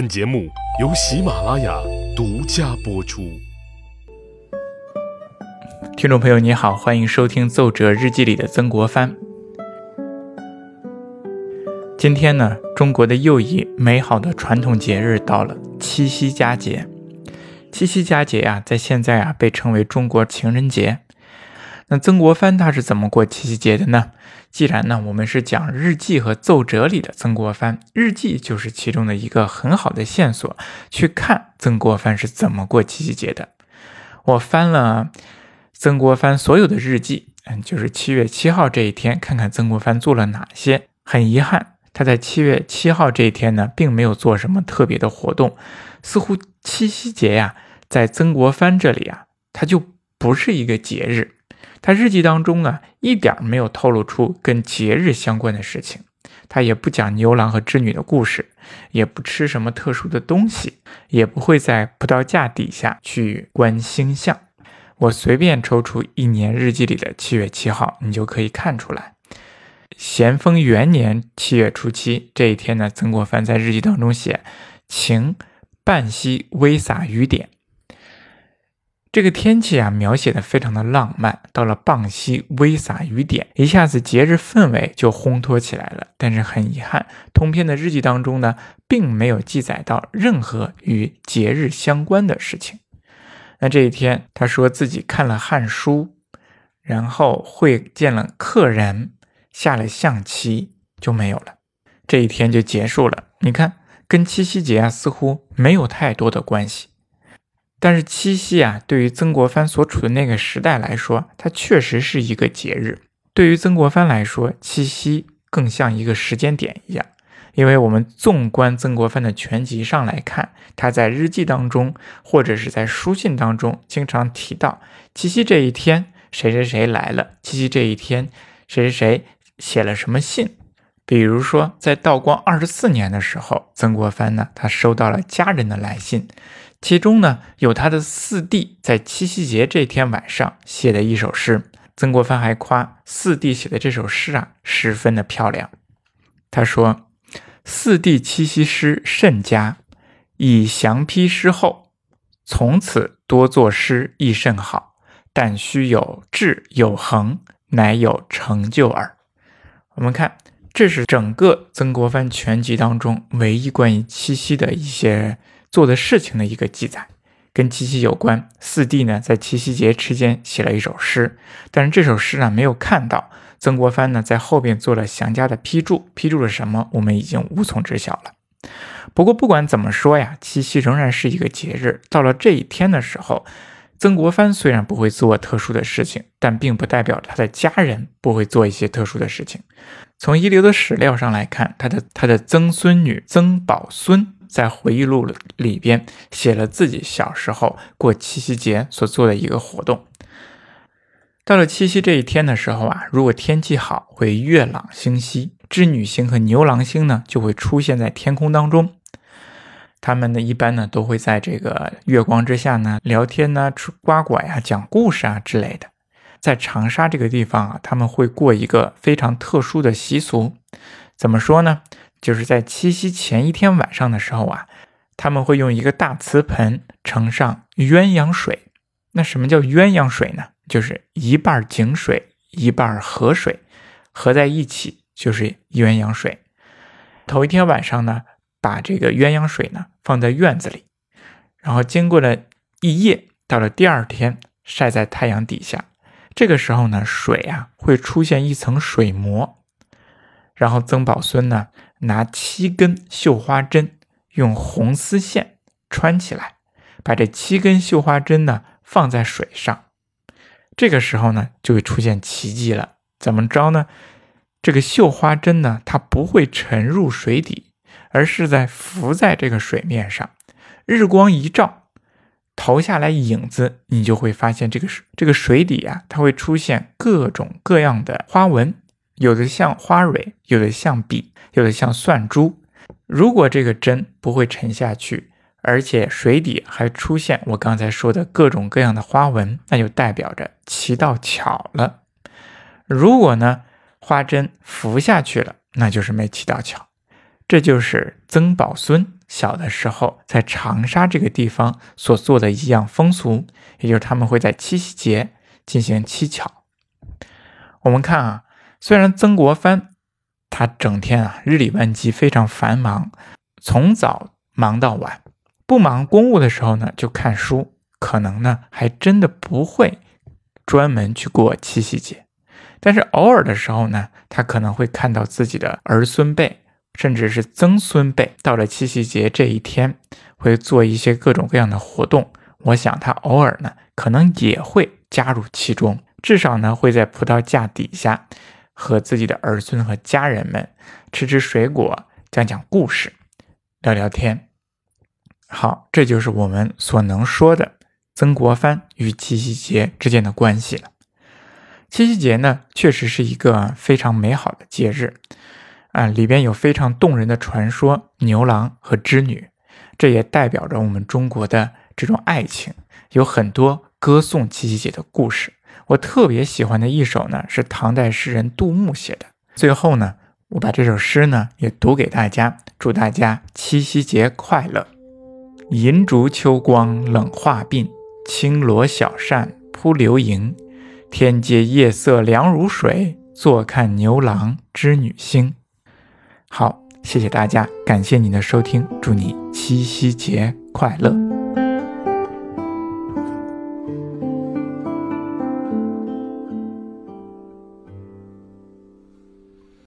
本节目由喜马拉雅独家播出。听众朋友，你好，欢迎收听《奏折日记》里的曾国藩。今天呢，中国的又一美好的传统节日到了——七夕佳节。七夕佳节呀，在现在啊，被称为中国情人节。那曾国藩他是怎么过七夕节的呢？既然呢，我们是讲日记和奏折里的曾国藩，日记就是其中的一个很好的线索，去看曾国藩是怎么过七夕节的。我翻了曾国藩所有的日记，嗯，就是七月七号这一天，看看曾国藩做了哪些。很遗憾，他在七月七号这一天呢，并没有做什么特别的活动。似乎七夕节呀，在曾国藩这里啊，他就不是一个节日。他日记当中啊，一点没有透露出跟节日相关的事情，他也不讲牛郎和织女的故事，也不吃什么特殊的东西，也不会在葡萄架底下去观星象。我随便抽出一年日记里的七月七号，你就可以看出来。咸丰元年七月初七这一天呢，曾国藩在日记当中写：“晴，半溪微洒雨点。”这个天气啊，描写的非常的浪漫。到了傍溪微洒雨点，一下子节日氛围就烘托起来了。但是很遗憾，通篇的日记当中呢，并没有记载到任何与节日相关的事情。那这一天，他说自己看了《汉书》，然后会见了客人，下了象棋，就没有了。这一天就结束了。你看，跟七夕节啊，似乎没有太多的关系。但是七夕啊，对于曾国藩所处的那个时代来说，它确实是一个节日。对于曾国藩来说，七夕更像一个时间点一样。因为我们纵观曾国藩的全集上来看，他在日记当中或者是在书信当中，经常提到七夕这一天谁谁谁来了，七夕这一天谁谁谁写了什么信。比如说，在道光二十四年的时候，曾国藩呢，他收到了家人的来信。其中呢，有他的四弟在七夕节这天晚上写的一首诗。曾国藩还夸四弟写的这首诗啊，十分的漂亮。他说：“四弟七夕诗甚佳，以详批诗后，从此多作诗亦甚好。但须有志有恒，乃有成就耳。”我们看，这是整个曾国藩全集当中唯一关于七夕的一些。做的事情的一个记载，跟七夕有关。四弟呢，在七夕节期间写了一首诗，但是这首诗呢，没有看到曾国藩呢在后边做了详加的批注，批注了什么，我们已经无从知晓了。不过不管怎么说呀，七夕仍然是一个节日。到了这一天的时候，曾国藩虽然不会做特殊的事情，但并不代表他的家人不会做一些特殊的事情。从遗留的史料上来看，他的他的曾孙女曾宝孙。在回忆录里边写了自己小时候过七夕节所做的一个活动。到了七夕这一天的时候啊，如果天气好，会月朗星稀，织女星和牛郎星呢就会出现在天空当中。他们呢一般呢都会在这个月光之下呢聊天呢、吃瓜果呀、讲故事啊之类的。在长沙这个地方啊，他们会过一个非常特殊的习俗，怎么说呢？就是在七夕前一天晚上的时候啊，他们会用一个大瓷盆盛上鸳鸯水。那什么叫鸳鸯水呢？就是一半井水，一半河水，合在一起就是鸳鸯水。头一天晚上呢，把这个鸳鸯水呢放在院子里，然后经过了一夜，到了第二天晒在太阳底下，这个时候呢，水啊会出现一层水膜。然后曾宝孙呢，拿七根绣花针，用红丝线穿起来，把这七根绣花针呢放在水上。这个时候呢，就会出现奇迹了。怎么着呢？这个绣花针呢，它不会沉入水底，而是在浮在这个水面上。日光一照，投下来影子，你就会发现这个这个水底啊，它会出现各种各样的花纹。有的像花蕊，有的像笔，有的像蒜珠。如果这个针不会沉下去，而且水底还出现我刚才说的各种各样的花纹，那就代表着棋到巧了。如果呢，花针浮下去了，那就是没棋到巧。这就是曾宝孙小的时候在长沙这个地方所做的一样风俗，也就是他们会在七夕节进行乞巧。我们看啊，虽然曾国藩他整天啊日理万机，非常繁忙，从早忙到晚，不忙公务的时候呢就看书，可能呢还真的不会专门去过七夕节。但是偶尔的时候呢，他可能会看到自己的儿孙辈，甚至是曾孙辈，到了七夕节这一天，会做一些各种各样的活动。我想他偶尔呢，可能也会加入其中。至少呢，会在葡萄架底下和自己的儿孙和家人们吃吃水果，讲讲故事，聊聊天。好，这就是我们所能说的曾国藩与七夕节之间的关系了。七夕节呢，确实是一个非常美好的节日啊，里边有非常动人的传说，牛郎和织女，这也代表着我们中国的这种爱情，有很多歌颂七夕节的故事。我特别喜欢的一首呢，是唐代诗人杜牧写的。最后呢，我把这首诗呢也读给大家，祝大家七夕节快乐。银烛秋光冷画鬓，轻罗小扇扑流萤。天阶夜色凉如水，坐看牛郎织女星。好，谢谢大家，感谢您的收听，祝你七夕节快乐。